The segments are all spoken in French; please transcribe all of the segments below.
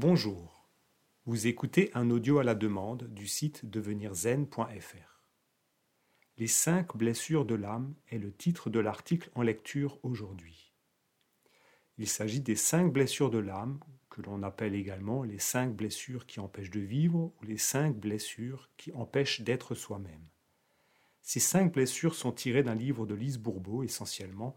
Bonjour, vous écoutez un audio à la demande du site devenirzen.fr. Les cinq blessures de l'âme est le titre de l'article en lecture aujourd'hui. Il s'agit des cinq blessures de l'âme, que l'on appelle également les cinq blessures qui empêchent de vivre ou les cinq blessures qui empêchent d'être soi-même. Ces cinq blessures sont tirées d'un livre de Lise Bourbeau essentiellement,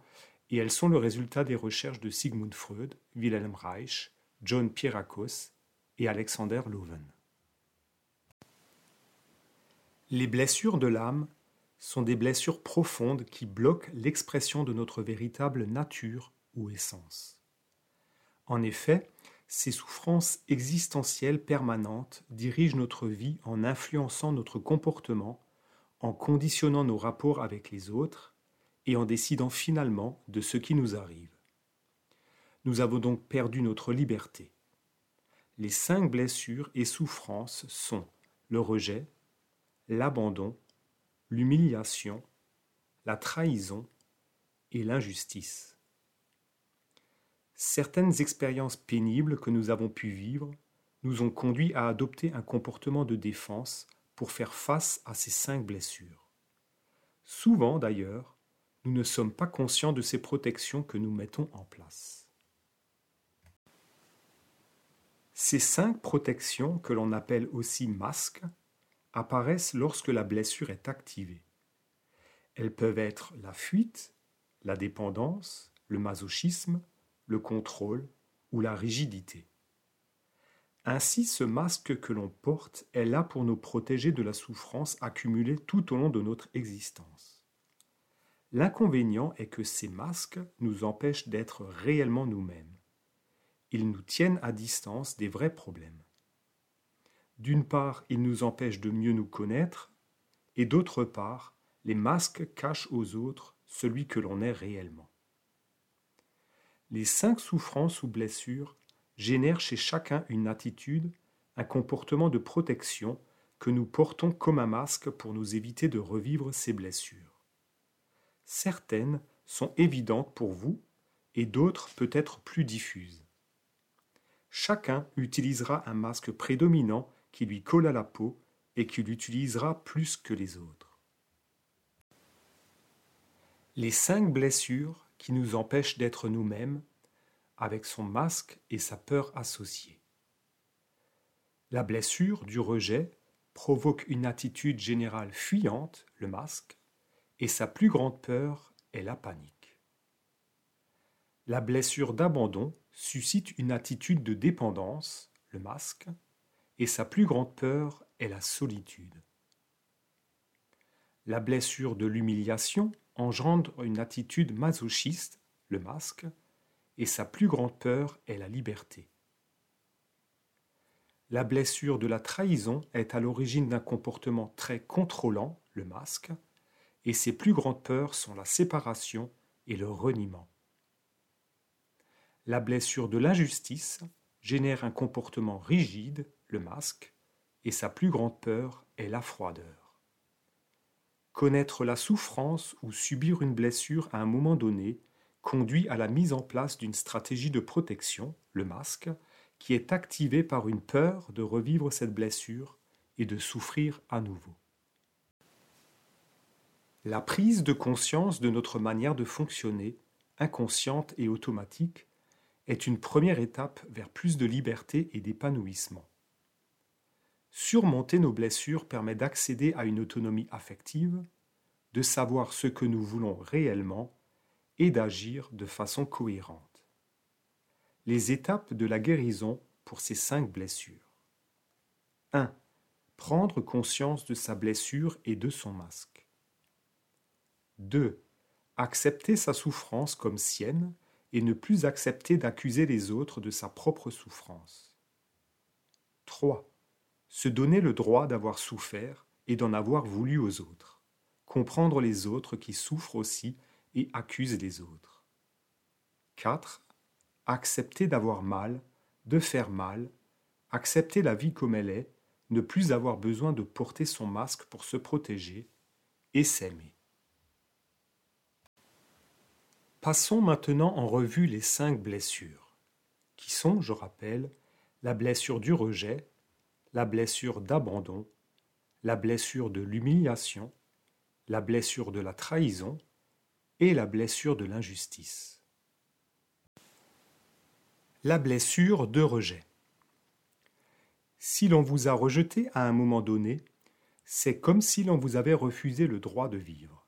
et elles sont le résultat des recherches de Sigmund Freud, Wilhelm Reich, John Pierrakos et Alexander Loven. Les blessures de l'âme sont des blessures profondes qui bloquent l'expression de notre véritable nature ou essence. En effet, ces souffrances existentielles permanentes dirigent notre vie en influençant notre comportement, en conditionnant nos rapports avec les autres et en décidant finalement de ce qui nous arrive. Nous avons donc perdu notre liberté. Les cinq blessures et souffrances sont le rejet, l'abandon, l'humiliation, la trahison et l'injustice. Certaines expériences pénibles que nous avons pu vivre nous ont conduits à adopter un comportement de défense pour faire face à ces cinq blessures. Souvent d'ailleurs, nous ne sommes pas conscients de ces protections que nous mettons en place. Ces cinq protections, que l'on appelle aussi masques, apparaissent lorsque la blessure est activée. Elles peuvent être la fuite, la dépendance, le masochisme, le contrôle ou la rigidité. Ainsi, ce masque que l'on porte est là pour nous protéger de la souffrance accumulée tout au long de notre existence. L'inconvénient est que ces masques nous empêchent d'être réellement nous-mêmes. Ils nous tiennent à distance des vrais problèmes. D'une part, ils nous empêchent de mieux nous connaître, et d'autre part, les masques cachent aux autres celui que l'on est réellement. Les cinq souffrances ou blessures génèrent chez chacun une attitude, un comportement de protection que nous portons comme un masque pour nous éviter de revivre ces blessures. Certaines sont évidentes pour vous et d'autres peut-être plus diffuses. Chacun utilisera un masque prédominant qui lui colle à la peau et qui l'utilisera plus que les autres. Les cinq blessures qui nous empêchent d'être nous-mêmes avec son masque et sa peur associée. La blessure du rejet provoque une attitude générale fuyante, le masque, et sa plus grande peur est la panique. La blessure d'abandon suscite une attitude de dépendance, le masque, et sa plus grande peur est la solitude. La blessure de l'humiliation engendre une attitude masochiste, le masque, et sa plus grande peur est la liberté. La blessure de la trahison est à l'origine d'un comportement très contrôlant, le masque, et ses plus grandes peurs sont la séparation et le reniement. La blessure de l'injustice génère un comportement rigide, le masque, et sa plus grande peur est la froideur. Connaître la souffrance ou subir une blessure à un moment donné conduit à la mise en place d'une stratégie de protection, le masque, qui est activée par une peur de revivre cette blessure et de souffrir à nouveau. La prise de conscience de notre manière de fonctionner, inconsciente et automatique, est une première étape vers plus de liberté et d'épanouissement. Surmonter nos blessures permet d'accéder à une autonomie affective, de savoir ce que nous voulons réellement et d'agir de façon cohérente. Les étapes de la guérison pour ces cinq blessures. 1. Prendre conscience de sa blessure et de son masque. 2. Accepter sa souffrance comme sienne et ne plus accepter d'accuser les autres de sa propre souffrance. 3 se donner le droit d'avoir souffert et d'en avoir voulu aux autres, comprendre les autres qui souffrent aussi et accusent les autres. 4. Accepter d'avoir mal, de faire mal, accepter la vie comme elle est, ne plus avoir besoin de porter son masque pour se protéger, et s'aimer. Passons maintenant en revue les cinq blessures, qui sont, je rappelle, la blessure du rejet, la blessure d'abandon, la blessure de l'humiliation, la blessure de la trahison et la blessure de l'injustice. La blessure de rejet. Si l'on vous a rejeté à un moment donné, c'est comme si l'on vous avait refusé le droit de vivre.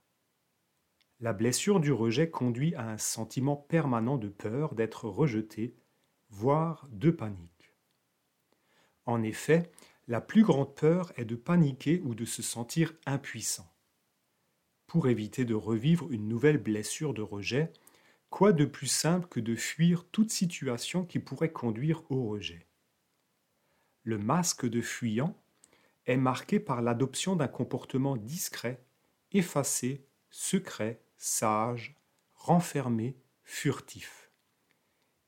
La blessure du rejet conduit à un sentiment permanent de peur d'être rejeté, voire de panique. En effet, la plus grande peur est de paniquer ou de se sentir impuissant. Pour éviter de revivre une nouvelle blessure de rejet, quoi de plus simple que de fuir toute situation qui pourrait conduire au rejet? Le masque de fuyant est marqué par l'adoption d'un comportement discret, effacé, secret, sage, renfermé, furtif.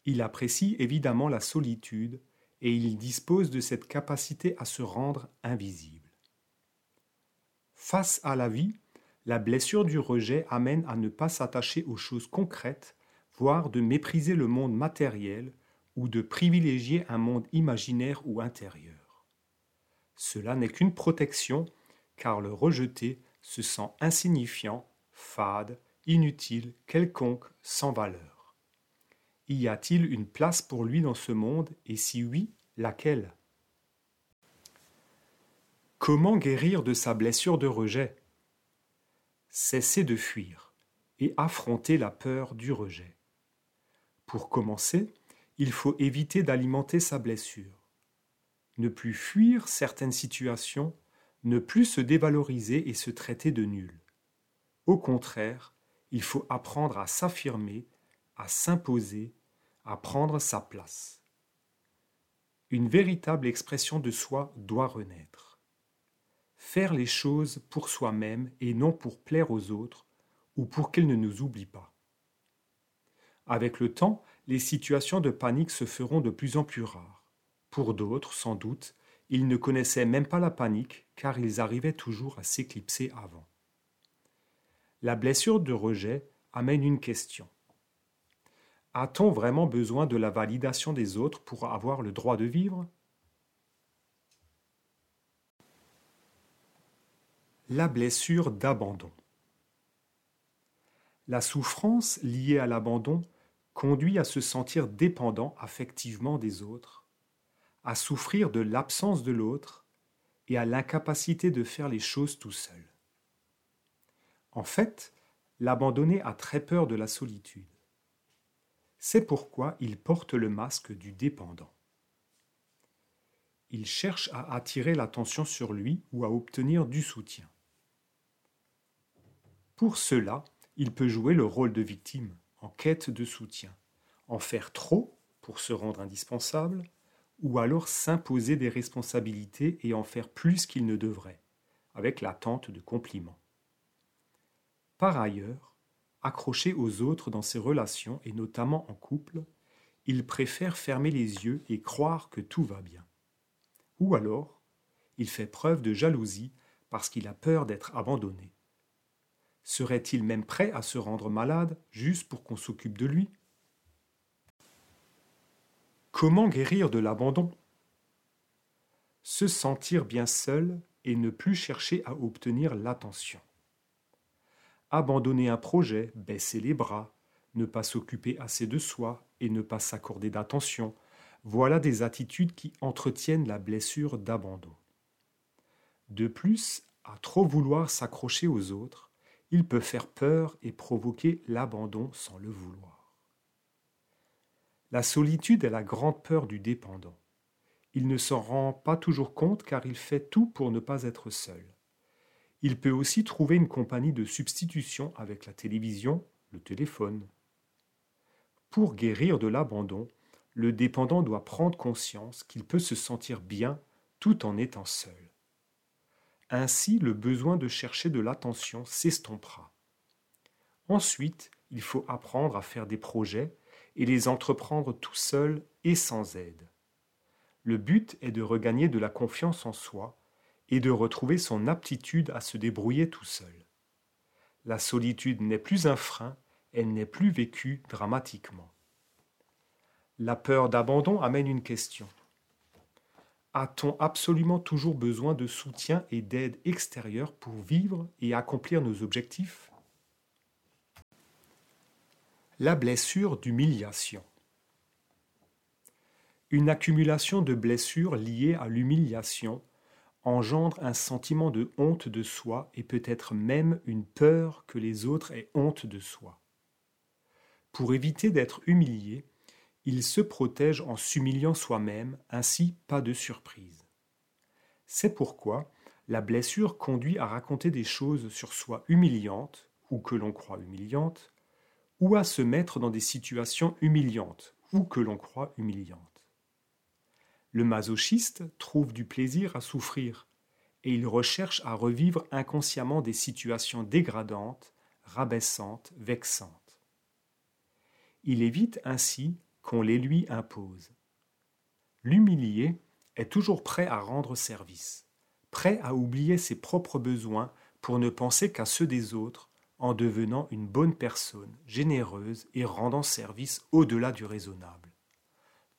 Il apprécie évidemment la solitude, et il dispose de cette capacité à se rendre invisible. Face à la vie, la blessure du rejet amène à ne pas s'attacher aux choses concrètes, voire de mépriser le monde matériel ou de privilégier un monde imaginaire ou intérieur. Cela n'est qu'une protection, car le rejeté se sent insignifiant, fade, inutile, quelconque, sans valeur. Y a-t-il une place pour lui dans ce monde, et si oui, laquelle? Comment guérir de sa blessure de rejet? Cesser de fuir et affronter la peur du rejet. Pour commencer, il faut éviter d'alimenter sa blessure. Ne plus fuir certaines situations, ne plus se dévaloriser et se traiter de nul. Au contraire, il faut apprendre à s'affirmer à s'imposer, à prendre sa place. Une véritable expression de soi doit renaître. Faire les choses pour soi-même et non pour plaire aux autres ou pour qu'ils ne nous oublient pas. Avec le temps, les situations de panique se feront de plus en plus rares. Pour d'autres, sans doute, ils ne connaissaient même pas la panique car ils arrivaient toujours à s'éclipser avant. La blessure de rejet amène une question. A-t-on vraiment besoin de la validation des autres pour avoir le droit de vivre? La blessure d'abandon. La souffrance liée à l'abandon conduit à se sentir dépendant affectivement des autres, à souffrir de l'absence de l'autre et à l'incapacité de faire les choses tout seul. En fait, l'abandonné a très peur de la solitude. C'est pourquoi il porte le masque du dépendant. Il cherche à attirer l'attention sur lui ou à obtenir du soutien. Pour cela, il peut jouer le rôle de victime, en quête de soutien, en faire trop pour se rendre indispensable, ou alors s'imposer des responsabilités et en faire plus qu'il ne devrait, avec l'attente de compliments. Par ailleurs, accroché aux autres dans ses relations et notamment en couple, il préfère fermer les yeux et croire que tout va bien. Ou alors, il fait preuve de jalousie parce qu'il a peur d'être abandonné. Serait-il même prêt à se rendre malade juste pour qu'on s'occupe de lui? Comment guérir de l'abandon? Se sentir bien seul et ne plus chercher à obtenir l'attention abandonner un projet, baisser les bras, ne pas s'occuper assez de soi et ne pas s'accorder d'attention, voilà des attitudes qui entretiennent la blessure d'abandon. De plus, à trop vouloir s'accrocher aux autres, il peut faire peur et provoquer l'abandon sans le vouloir. La solitude est la grande peur du dépendant. Il ne s'en rend pas toujours compte car il fait tout pour ne pas être seul. Il peut aussi trouver une compagnie de substitution avec la télévision, le téléphone. Pour guérir de l'abandon, le dépendant doit prendre conscience qu'il peut se sentir bien tout en étant seul. Ainsi, le besoin de chercher de l'attention s'estompera. Ensuite, il faut apprendre à faire des projets et les entreprendre tout seul et sans aide. Le but est de regagner de la confiance en soi et de retrouver son aptitude à se débrouiller tout seul. La solitude n'est plus un frein, elle n'est plus vécue dramatiquement. La peur d'abandon amène une question. A-t-on absolument toujours besoin de soutien et d'aide extérieure pour vivre et accomplir nos objectifs? La blessure d'humiliation. Une accumulation de blessures liées à l'humiliation engendre un sentiment de honte de soi et peut-être même une peur que les autres aient honte de soi. Pour éviter d'être humilié, il se protège en s'humiliant soi-même, ainsi pas de surprise. C'est pourquoi la blessure conduit à raconter des choses sur soi humiliantes, ou que l'on croit humiliantes, ou à se mettre dans des situations humiliantes, ou que l'on croit humiliantes. Le masochiste trouve du plaisir à souffrir, et il recherche à revivre inconsciemment des situations dégradantes, rabaissantes, vexantes. Il évite ainsi qu'on les lui impose. L'humilié est toujours prêt à rendre service, prêt à oublier ses propres besoins pour ne penser qu'à ceux des autres, en devenant une bonne personne, généreuse et rendant service au-delà du raisonnable.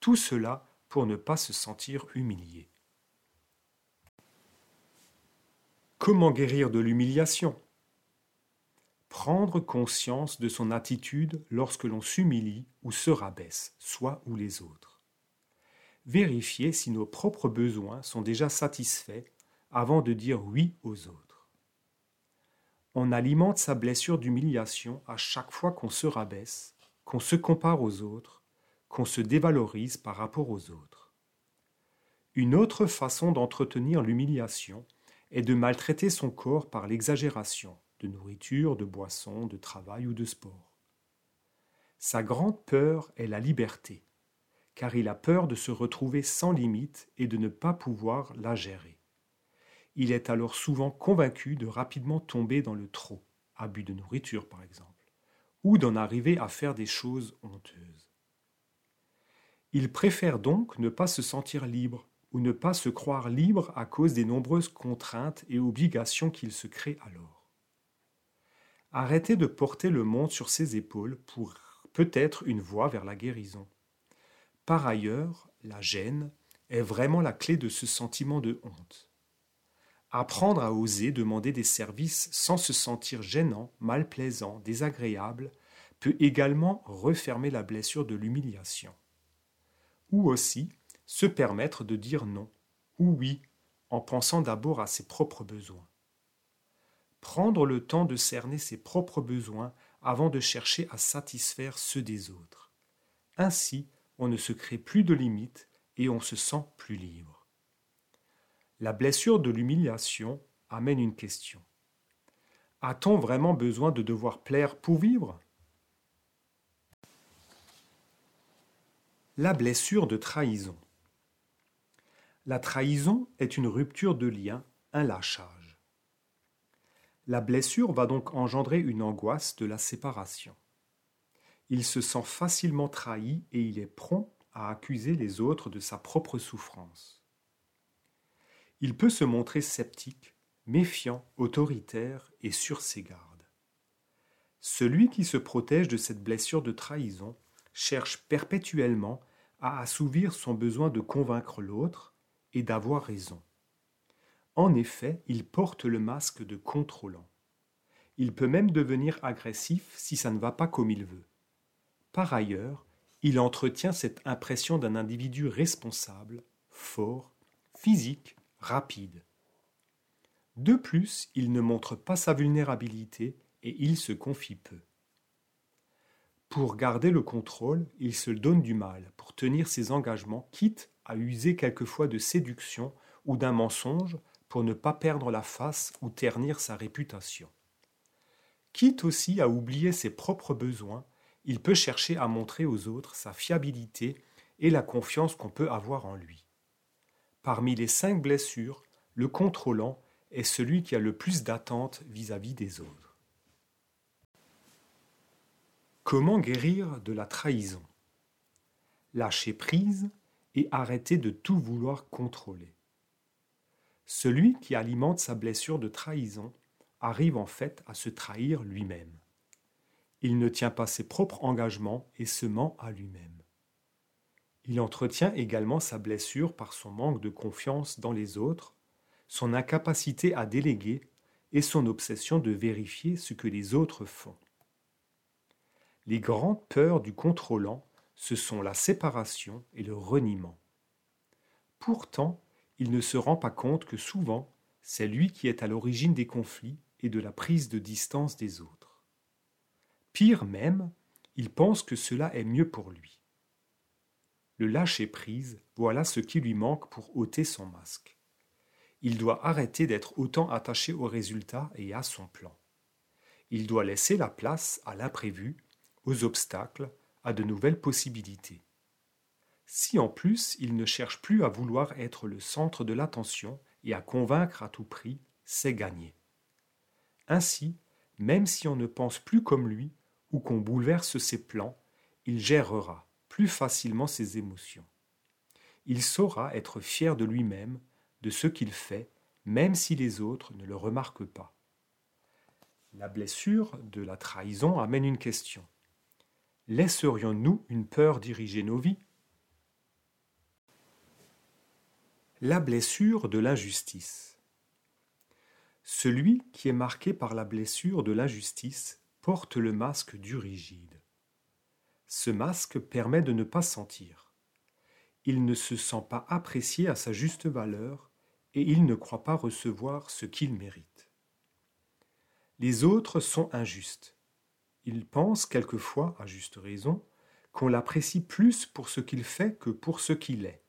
Tout cela pour ne pas se sentir humilié. Comment guérir de l'humiliation? Prendre conscience de son attitude lorsque l'on s'humilie ou se rabaisse, soi ou les autres. Vérifier si nos propres besoins sont déjà satisfaits avant de dire oui aux autres. On alimente sa blessure d'humiliation à chaque fois qu'on se rabaisse, qu'on se compare aux autres, qu'on se dévalorise par rapport aux autres. Une autre façon d'entretenir l'humiliation est de maltraiter son corps par l'exagération, de nourriture, de boisson, de travail ou de sport. Sa grande peur est la liberté, car il a peur de se retrouver sans limite et de ne pas pouvoir la gérer. Il est alors souvent convaincu de rapidement tomber dans le trop, abus de nourriture par exemple, ou d'en arriver à faire des choses honteuses. Il préfère donc ne pas se sentir libre ou ne pas se croire libre à cause des nombreuses contraintes et obligations qu'il se crée alors. Arrêtez de porter le monde sur ses épaules pour peut-être une voie vers la guérison. Par ailleurs, la gêne est vraiment la clé de ce sentiment de honte. Apprendre à oser demander des services sans se sentir gênant, malplaisant, désagréable peut également refermer la blessure de l'humiliation. Ou aussi se permettre de dire non ou oui en pensant d'abord à ses propres besoins prendre le temps de cerner ses propres besoins avant de chercher à satisfaire ceux des autres. Ainsi, on ne se crée plus de limites et on se sent plus libre. La blessure de l'humiliation amène une question. A-t-on vraiment besoin de devoir plaire pour vivre? La blessure de trahison. La trahison est une rupture de lien, un lâchage. La blessure va donc engendrer une angoisse de la séparation. Il se sent facilement trahi et il est prompt à accuser les autres de sa propre souffrance. Il peut se montrer sceptique, méfiant, autoritaire et sur ses gardes. Celui qui se protège de cette blessure de trahison cherche perpétuellement à assouvir son besoin de convaincre l'autre et d'avoir raison. En effet, il porte le masque de contrôlant. Il peut même devenir agressif si ça ne va pas comme il veut. Par ailleurs, il entretient cette impression d'un individu responsable, fort, physique, rapide. De plus, il ne montre pas sa vulnérabilité et il se confie peu. Pour garder le contrôle, il se donne du mal pour tenir ses engagements, quitte à user quelquefois de séduction ou d'un mensonge pour ne pas perdre la face ou ternir sa réputation. Quitte aussi à oublier ses propres besoins, il peut chercher à montrer aux autres sa fiabilité et la confiance qu'on peut avoir en lui. Parmi les cinq blessures, le contrôlant est celui qui a le plus d'attentes vis-à-vis des autres. Comment guérir de la trahison? Lâcher prise et arrêter de tout vouloir contrôler. Celui qui alimente sa blessure de trahison arrive en fait à se trahir lui-même. Il ne tient pas ses propres engagements et se ment à lui-même. Il entretient également sa blessure par son manque de confiance dans les autres, son incapacité à déléguer et son obsession de vérifier ce que les autres font. Les grandes peurs du contrôlant, ce sont la séparation et le reniement. Pourtant, il ne se rend pas compte que souvent, c'est lui qui est à l'origine des conflits et de la prise de distance des autres. Pire même, il pense que cela est mieux pour lui. Le lâcher-prise, voilà ce qui lui manque pour ôter son masque. Il doit arrêter d'être autant attaché au résultat et à son plan. Il doit laisser la place à l'imprévu, aux obstacles, à de nouvelles possibilités. Si en plus il ne cherche plus à vouloir être le centre de l'attention et à convaincre à tout prix, c'est gagné. Ainsi, même si on ne pense plus comme lui ou qu'on bouleverse ses plans, il gérera plus facilement ses émotions. Il saura être fier de lui-même, de ce qu'il fait, même si les autres ne le remarquent pas. La blessure de la trahison amène une question. Laisserions-nous une peur diriger nos vies? La blessure de l'injustice. Celui qui est marqué par la blessure de l'injustice porte le masque du rigide. Ce masque permet de ne pas sentir. Il ne se sent pas apprécié à sa juste valeur et il ne croit pas recevoir ce qu'il mérite. Les autres sont injustes. Il pense quelquefois, à juste raison, qu'on l'apprécie plus pour ce qu'il fait que pour ce qu'il est.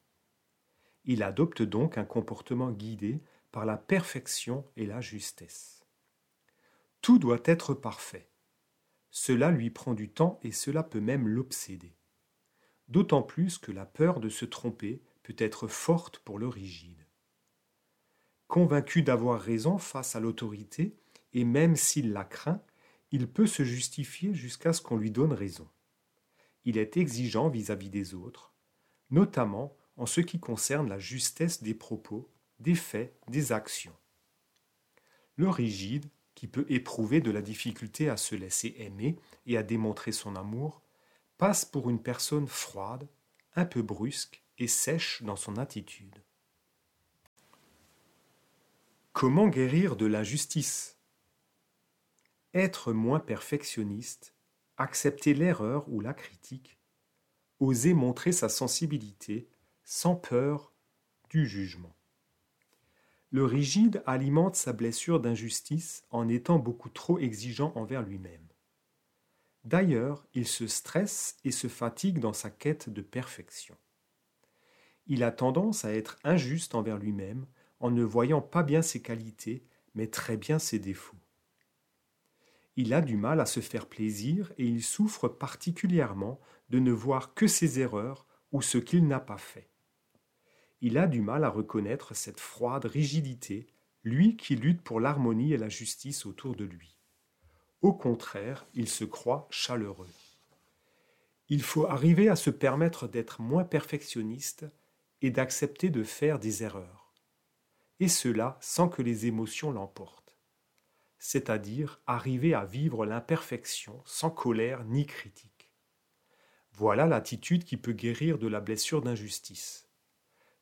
Il adopte donc un comportement guidé par la perfection et la justesse. Tout doit être parfait. Cela lui prend du temps et cela peut même l'obséder. D'autant plus que la peur de se tromper peut être forte pour le rigide. Convaincu d'avoir raison face à l'autorité, et même s'il la craint, il peut se justifier jusqu'à ce qu'on lui donne raison. Il est exigeant vis-à-vis -vis des autres, notamment en ce qui concerne la justesse des propos, des faits, des actions. Le rigide, qui peut éprouver de la difficulté à se laisser aimer et à démontrer son amour, passe pour une personne froide, un peu brusque et sèche dans son attitude. Comment guérir de l'injustice? Être moins perfectionniste, accepter l'erreur ou la critique, oser montrer sa sensibilité, sans peur du jugement. Le rigide alimente sa blessure d'injustice en étant beaucoup trop exigeant envers lui-même. D'ailleurs, il se stresse et se fatigue dans sa quête de perfection. Il a tendance à être injuste envers lui-même en ne voyant pas bien ses qualités, mais très bien ses défauts. Il a du mal à se faire plaisir et il souffre particulièrement de ne voir que ses erreurs ou ce qu'il n'a pas fait il a du mal à reconnaître cette froide rigidité, lui qui lutte pour l'harmonie et la justice autour de lui. Au contraire, il se croit chaleureux. Il faut arriver à se permettre d'être moins perfectionniste et d'accepter de faire des erreurs. Et cela sans que les émotions l'emportent. C'est-à-dire arriver à vivre l'imperfection sans colère ni critique. Voilà l'attitude qui peut guérir de la blessure d'injustice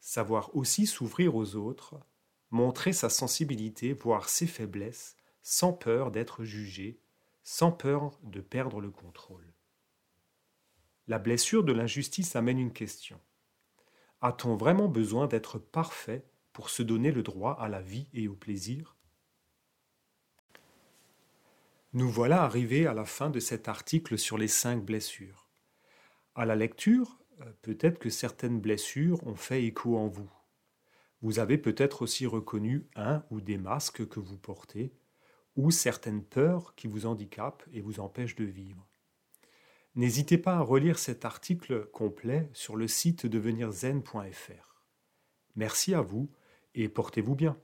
savoir aussi s'ouvrir aux autres, montrer sa sensibilité, voir ses faiblesses, sans peur d'être jugé, sans peur de perdre le contrôle. La blessure de l'injustice amène une question. A-t-on vraiment besoin d'être parfait pour se donner le droit à la vie et au plaisir? Nous voilà arrivés à la fin de cet article sur les cinq blessures. À la lecture, euh, peut-être que certaines blessures ont fait écho en vous. Vous avez peut-être aussi reconnu un ou des masques que vous portez, ou certaines peurs qui vous handicapent et vous empêchent de vivre. N'hésitez pas à relire cet article complet sur le site devenirzen.fr. Merci à vous et portez-vous bien.